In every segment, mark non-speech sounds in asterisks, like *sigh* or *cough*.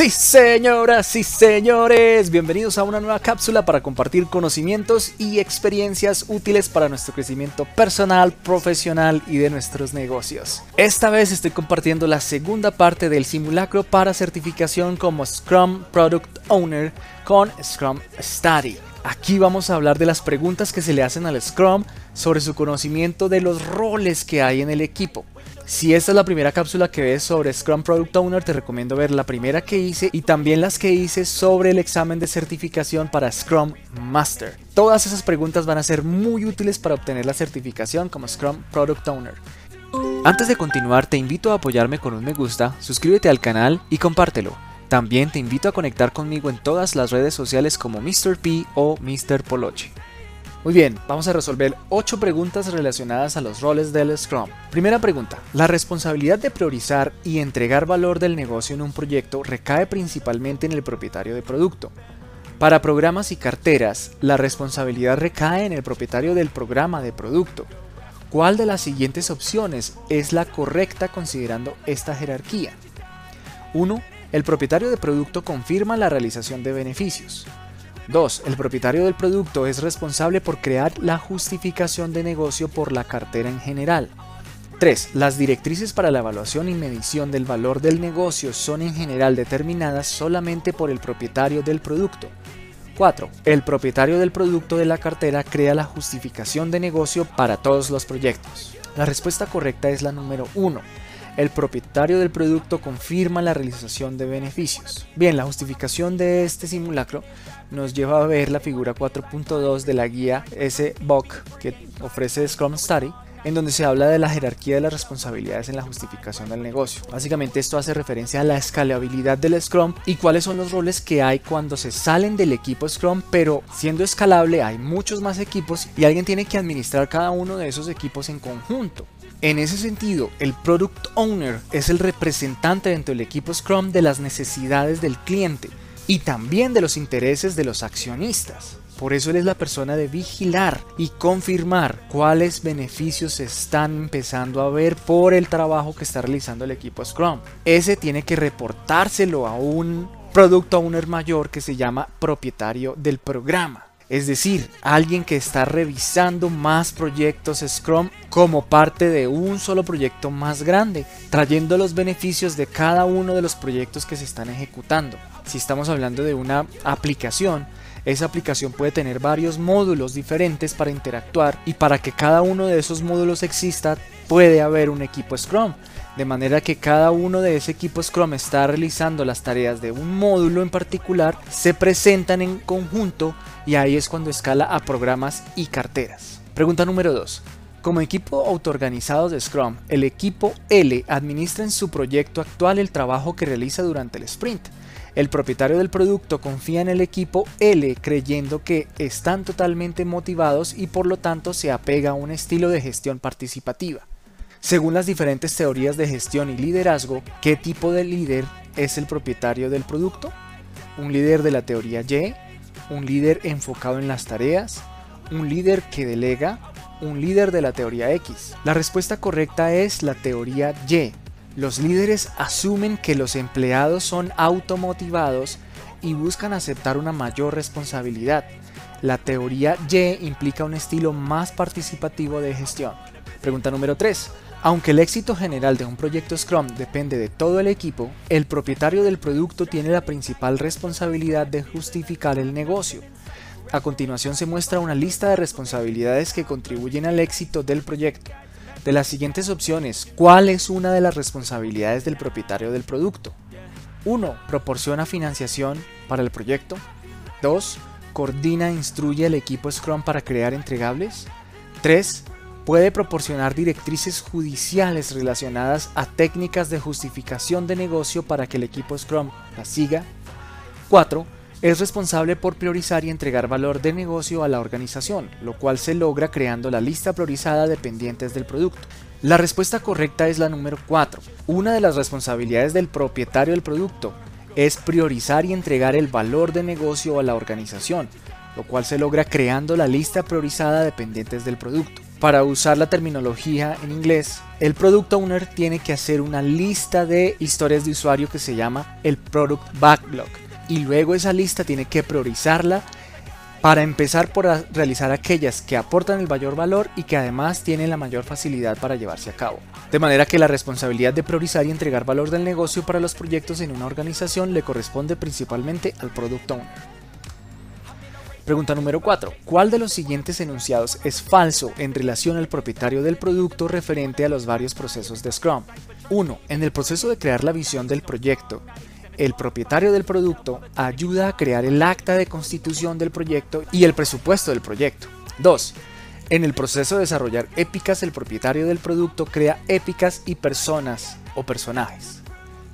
Sí, señoras y señores, bienvenidos a una nueva cápsula para compartir conocimientos y experiencias útiles para nuestro crecimiento personal, profesional y de nuestros negocios. Esta vez estoy compartiendo la segunda parte del simulacro para certificación como Scrum Product Owner con Scrum Study. Aquí vamos a hablar de las preguntas que se le hacen al Scrum sobre su conocimiento de los roles que hay en el equipo. Si esta es la primera cápsula que ves sobre Scrum Product Owner, te recomiendo ver la primera que hice y también las que hice sobre el examen de certificación para Scrum Master. Todas esas preguntas van a ser muy útiles para obtener la certificación como Scrum Product Owner. Antes de continuar, te invito a apoyarme con un me gusta, suscríbete al canal y compártelo. También te invito a conectar conmigo en todas las redes sociales como Mr. P o Mr. Poloche. Muy bien, vamos a resolver 8 preguntas relacionadas a los roles del Scrum. Primera pregunta, la responsabilidad de priorizar y entregar valor del negocio en un proyecto recae principalmente en el propietario de producto. Para programas y carteras, la responsabilidad recae en el propietario del programa de producto. ¿Cuál de las siguientes opciones es la correcta considerando esta jerarquía? 1. El propietario de producto confirma la realización de beneficios. 2. El propietario del producto es responsable por crear la justificación de negocio por la cartera en general. 3. Las directrices para la evaluación y medición del valor del negocio son en general determinadas solamente por el propietario del producto. 4. El propietario del producto de la cartera crea la justificación de negocio para todos los proyectos. La respuesta correcta es la número 1 el propietario del producto confirma la realización de beneficios. Bien, la justificación de este simulacro nos lleva a ver la figura 4.2 de la guía SBOC que ofrece Scrum Study, en donde se habla de la jerarquía de las responsabilidades en la justificación del negocio. Básicamente esto hace referencia a la escalabilidad del Scrum y cuáles son los roles que hay cuando se salen del equipo Scrum, pero siendo escalable hay muchos más equipos y alguien tiene que administrar cada uno de esos equipos en conjunto. En ese sentido, el Product Owner es el representante dentro del equipo Scrum de las necesidades del cliente y también de los intereses de los accionistas. Por eso él es la persona de vigilar y confirmar cuáles beneficios se están empezando a ver por el trabajo que está realizando el equipo Scrum. Ese tiene que reportárselo a un Product Owner mayor que se llama propietario del programa. Es decir, alguien que está revisando más proyectos Scrum como parte de un solo proyecto más grande, trayendo los beneficios de cada uno de los proyectos que se están ejecutando. Si estamos hablando de una aplicación, esa aplicación puede tener varios módulos diferentes para interactuar y para que cada uno de esos módulos exista puede haber un equipo Scrum de manera que cada uno de ese equipo Scrum está realizando las tareas de un módulo en particular, se presentan en conjunto y ahí es cuando escala a programas y carteras. Pregunta número 2. Como equipo autoorganizado de Scrum, el equipo L administra en su proyecto actual el trabajo que realiza durante el sprint. El propietario del producto confía en el equipo L creyendo que están totalmente motivados y por lo tanto se apega a un estilo de gestión participativa. Según las diferentes teorías de gestión y liderazgo, ¿qué tipo de líder es el propietario del producto? ¿Un líder de la teoría Y? ¿Un líder enfocado en las tareas? ¿Un líder que delega? ¿Un líder de la teoría X? La respuesta correcta es la teoría Y. Los líderes asumen que los empleados son automotivados y buscan aceptar una mayor responsabilidad. La teoría Y implica un estilo más participativo de gestión. Pregunta número 3. Aunque el éxito general de un proyecto Scrum depende de todo el equipo, el propietario del producto tiene la principal responsabilidad de justificar el negocio. A continuación se muestra una lista de responsabilidades que contribuyen al éxito del proyecto. De las siguientes opciones, ¿cuál es una de las responsabilidades del propietario del producto? 1. Proporciona financiación para el proyecto. 2. Coordina e instruye al equipo Scrum para crear entregables. 3 puede proporcionar directrices judiciales relacionadas a técnicas de justificación de negocio para que el equipo Scrum las siga. 4. Es responsable por priorizar y entregar valor de negocio a la organización, lo cual se logra creando la lista priorizada de pendientes del producto. La respuesta correcta es la número 4. Una de las responsabilidades del propietario del producto es priorizar y entregar el valor de negocio a la organización, lo cual se logra creando la lista priorizada de pendientes del producto. Para usar la terminología en inglés, el Product Owner tiene que hacer una lista de historias de usuario que se llama el Product Backlog. Y luego esa lista tiene que priorizarla para empezar por realizar aquellas que aportan el mayor valor y que además tienen la mayor facilidad para llevarse a cabo. De manera que la responsabilidad de priorizar y entregar valor del negocio para los proyectos en una organización le corresponde principalmente al Product Owner. Pregunta número 4. ¿Cuál de los siguientes enunciados es falso en relación al propietario del producto referente a los varios procesos de Scrum? 1. En el proceso de crear la visión del proyecto, el propietario del producto ayuda a crear el acta de constitución del proyecto y el presupuesto del proyecto. 2. En el proceso de desarrollar épicas, el propietario del producto crea épicas y personas o personajes.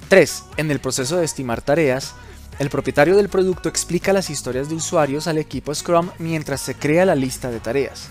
3. En el proceso de estimar tareas, el propietario del producto explica las historias de usuarios al equipo Scrum mientras se crea la lista de tareas.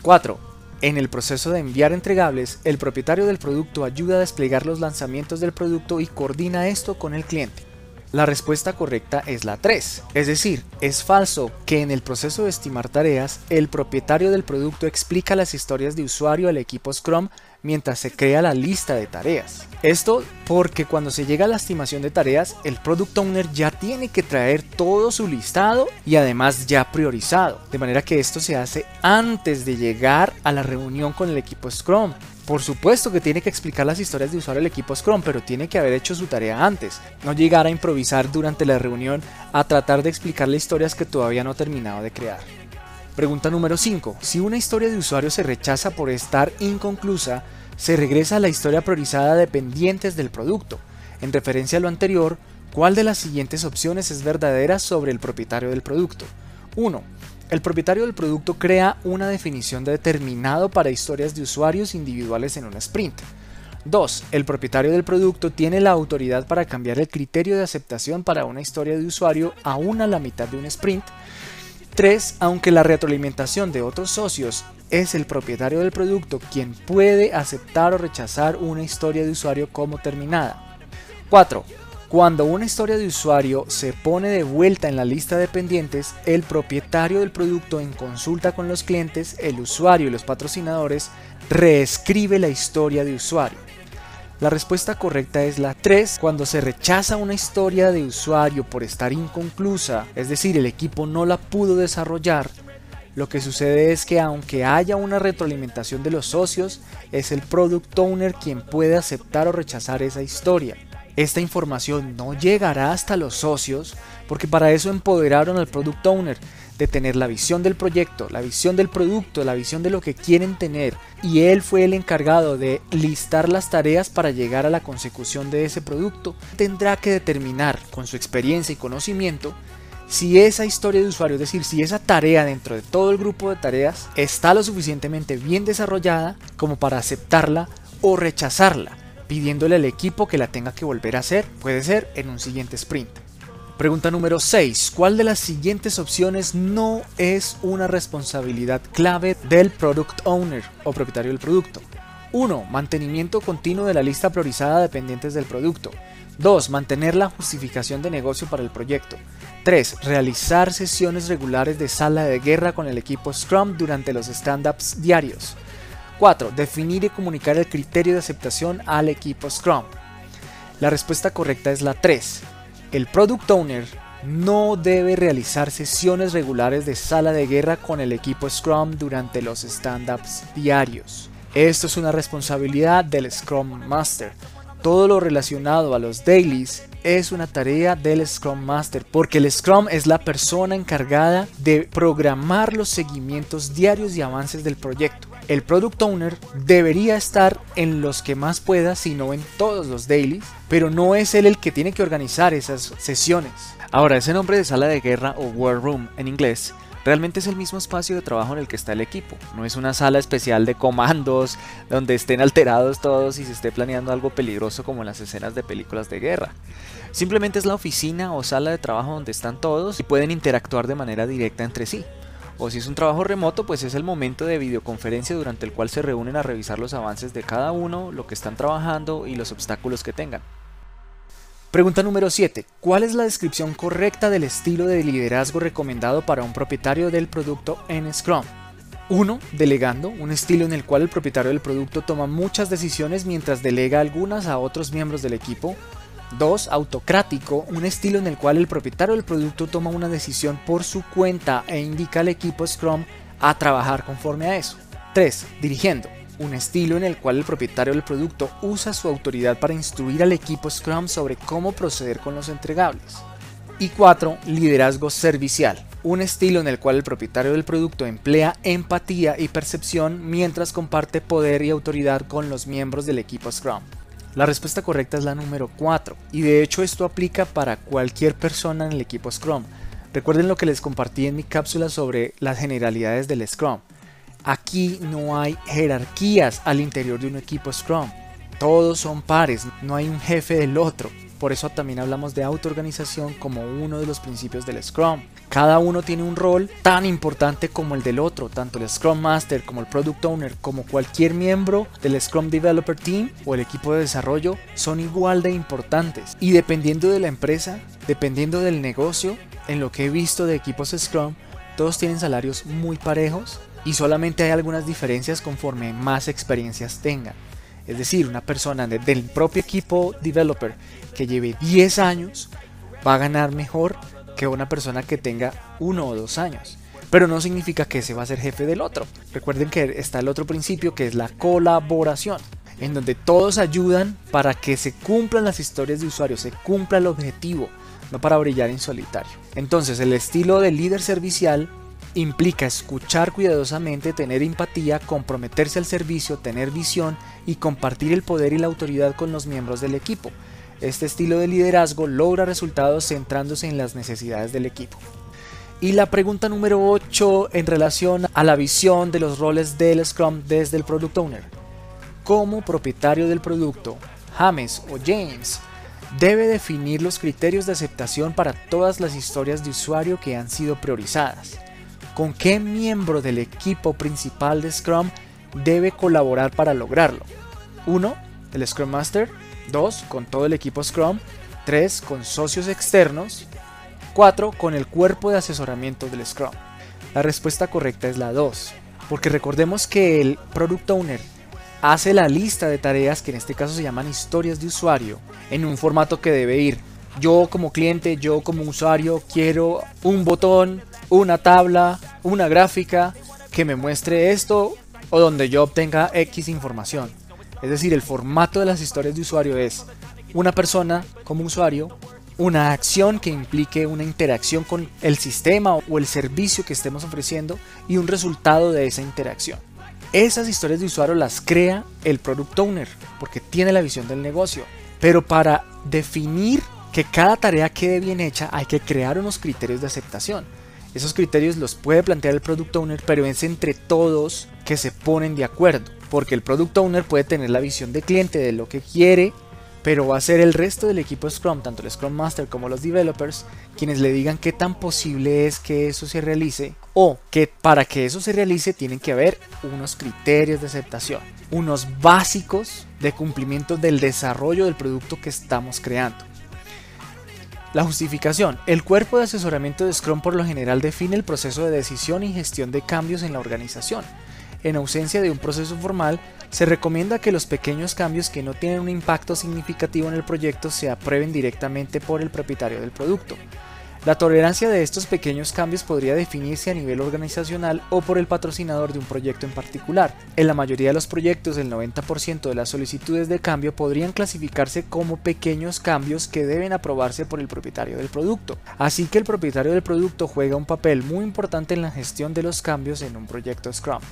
4. En el proceso de enviar entregables, el propietario del producto ayuda a desplegar los lanzamientos del producto y coordina esto con el cliente. La respuesta correcta es la 3, es decir, es falso que en el proceso de estimar tareas, el propietario del producto explica las historias de usuario al equipo Scrum mientras se crea la lista de tareas. Esto porque cuando se llega a la estimación de tareas, el Product Owner ya tiene que traer todo su listado y además ya priorizado, de manera que esto se hace antes de llegar a la reunión con el equipo Scrum. Por supuesto que tiene que explicar las historias de usuario al equipo Scrum, pero tiene que haber hecho su tarea antes, no llegar a improvisar durante la reunión a tratar de explicarle historias que todavía no ha terminado de crear. Pregunta número 5. Si una historia de usuario se rechaza por estar inconclusa, se regresa a la historia priorizada de pendientes del producto. En referencia a lo anterior, ¿cuál de las siguientes opciones es verdadera sobre el propietario del producto? 1. El propietario del producto crea una definición determinado para historias de usuarios individuales en un sprint. 2. El propietario del producto tiene la autoridad para cambiar el criterio de aceptación para una historia de usuario aún a la mitad de un sprint. 3. Aunque la retroalimentación de otros socios es el propietario del producto quien puede aceptar o rechazar una historia de usuario como terminada. 4. Cuando una historia de usuario se pone de vuelta en la lista de pendientes, el propietario del producto en consulta con los clientes, el usuario y los patrocinadores reescribe la historia de usuario. La respuesta correcta es la 3. Cuando se rechaza una historia de usuario por estar inconclusa, es decir, el equipo no la pudo desarrollar, lo que sucede es que aunque haya una retroalimentación de los socios, es el product owner quien puede aceptar o rechazar esa historia. Esta información no llegará hasta los socios porque para eso empoderaron al product owner de tener la visión del proyecto, la visión del producto, la visión de lo que quieren tener y él fue el encargado de listar las tareas para llegar a la consecución de ese producto, tendrá que determinar con su experiencia y conocimiento si esa historia de usuario, es decir, si esa tarea dentro de todo el grupo de tareas está lo suficientemente bien desarrollada como para aceptarla o rechazarla, pidiéndole al equipo que la tenga que volver a hacer, puede ser en un siguiente sprint. Pregunta número 6. ¿Cuál de las siguientes opciones no es una responsabilidad clave del product owner o propietario del producto? 1. Mantenimiento continuo de la lista priorizada de pendientes del producto. 2. Mantener la justificación de negocio para el proyecto. 3. Realizar sesiones regulares de sala de guerra con el equipo Scrum durante los stand-ups diarios. 4. Definir y comunicar el criterio de aceptación al equipo Scrum. La respuesta correcta es la 3 el Product Owner no debe realizar sesiones regulares de sala de guerra con el equipo Scrum durante los stand-ups diarios. Esto es una responsabilidad del Scrum Master. Todo lo relacionado a los dailies es una tarea del Scrum Master, porque el Scrum es la persona encargada de programar los seguimientos diarios y avances del proyecto. El Product Owner debería estar en los que más pueda, si no en todos los dailies, pero no es él el que tiene que organizar esas sesiones. Ahora, ese nombre de sala de guerra o War Room en inglés realmente es el mismo espacio de trabajo en el que está el equipo. No es una sala especial de comandos *laughs* donde estén alterados todos y se esté planeando algo peligroso como en las escenas de películas de guerra. Simplemente es la oficina o sala de trabajo donde están todos y pueden interactuar de manera directa entre sí. O si es un trabajo remoto, pues es el momento de videoconferencia durante el cual se reúnen a revisar los avances de cada uno, lo que están trabajando y los obstáculos que tengan. Pregunta número 7. ¿Cuál es la descripción correcta del estilo de liderazgo recomendado para un propietario del producto en Scrum? 1. Delegando, un estilo en el cual el propietario del producto toma muchas decisiones mientras delega algunas a otros miembros del equipo. 2. Autocrático, un estilo en el cual el propietario del producto toma una decisión por su cuenta e indica al equipo Scrum a trabajar conforme a eso. 3. Dirigiendo, un estilo en el cual el propietario del producto usa su autoridad para instruir al equipo Scrum sobre cómo proceder con los entregables. Y 4. Liderazgo servicial, un estilo en el cual el propietario del producto emplea empatía y percepción mientras comparte poder y autoridad con los miembros del equipo Scrum. La respuesta correcta es la número 4, y de hecho esto aplica para cualquier persona en el equipo Scrum. Recuerden lo que les compartí en mi cápsula sobre las generalidades del Scrum. Aquí no hay jerarquías al interior de un equipo Scrum. Todos son pares, no hay un jefe del otro. Por eso también hablamos de autoorganización como uno de los principios del Scrum. Cada uno tiene un rol tan importante como el del otro, tanto el Scrum Master como el Product Owner, como cualquier miembro del Scrum Developer Team o el equipo de desarrollo, son igual de importantes. Y dependiendo de la empresa, dependiendo del negocio, en lo que he visto de equipos Scrum, todos tienen salarios muy parejos y solamente hay algunas diferencias conforme más experiencias tengan. Es decir, una persona del propio equipo developer que lleve 10 años va a ganar mejor que una persona que tenga uno o dos años. Pero no significa que se va a ser jefe del otro. Recuerden que está el otro principio que es la colaboración, en donde todos ayudan para que se cumplan las historias de usuario, se cumpla el objetivo, no para brillar en solitario. Entonces el estilo de líder servicial implica escuchar cuidadosamente, tener empatía, comprometerse al servicio, tener visión y compartir el poder y la autoridad con los miembros del equipo. Este estilo de liderazgo logra resultados centrándose en las necesidades del equipo. Y la pregunta número 8 en relación a la visión de los roles del Scrum desde el Product Owner. Como propietario del producto, James o James debe definir los criterios de aceptación para todas las historias de usuario que han sido priorizadas con qué miembro del equipo principal de Scrum debe colaborar para lograrlo. 1. El Scrum Master. 2. Con todo el equipo Scrum. 3. Con socios externos. 4. Con el cuerpo de asesoramiento del Scrum. La respuesta correcta es la 2. Porque recordemos que el Product Owner hace la lista de tareas que en este caso se llaman historias de usuario en un formato que debe ir. Yo como cliente, yo como usuario quiero un botón una tabla, una gráfica que me muestre esto o donde yo obtenga X información. Es decir, el formato de las historias de usuario es una persona como usuario, una acción que implique una interacción con el sistema o el servicio que estemos ofreciendo y un resultado de esa interacción. Esas historias de usuario las crea el product owner porque tiene la visión del negocio. Pero para definir que cada tarea quede bien hecha hay que crear unos criterios de aceptación. Esos criterios los puede plantear el Product Owner, pero es entre todos que se ponen de acuerdo. Porque el Product Owner puede tener la visión de cliente de lo que quiere, pero va a ser el resto del equipo Scrum, tanto el Scrum Master como los developers, quienes le digan qué tan posible es que eso se realice o que para que eso se realice tienen que haber unos criterios de aceptación, unos básicos de cumplimiento del desarrollo del producto que estamos creando. La justificación. El cuerpo de asesoramiento de Scrum por lo general define el proceso de decisión y gestión de cambios en la organización. En ausencia de un proceso formal, se recomienda que los pequeños cambios que no tienen un impacto significativo en el proyecto se aprueben directamente por el propietario del producto. La tolerancia de estos pequeños cambios podría definirse a nivel organizacional o por el patrocinador de un proyecto en particular. En la mayoría de los proyectos, el 90% de las solicitudes de cambio podrían clasificarse como pequeños cambios que deben aprobarse por el propietario del producto. Así que el propietario del producto juega un papel muy importante en la gestión de los cambios en un proyecto Scrum.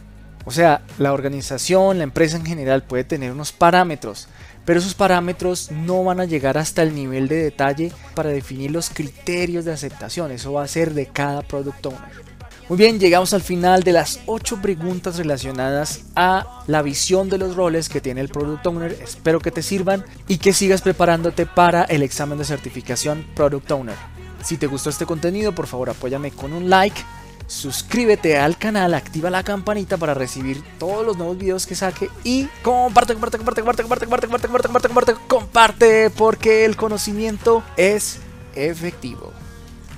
O sea, la organización, la empresa en general puede tener unos parámetros, pero esos parámetros no van a llegar hasta el nivel de detalle para definir los criterios de aceptación. Eso va a ser de cada product owner. Muy bien, llegamos al final de las 8 preguntas relacionadas a la visión de los roles que tiene el Product Owner. Espero que te sirvan y que sigas preparándote para el examen de certificación Product Owner. Si te gustó este contenido, por favor apóyame con un like suscríbete al canal, activa la campanita para recibir todos los nuevos videos que saque y comparte, comparte, comparte, comparte, comparte, comparte, comparte, comparte, comparte, porque el conocimiento es efectivo.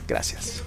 Gracias.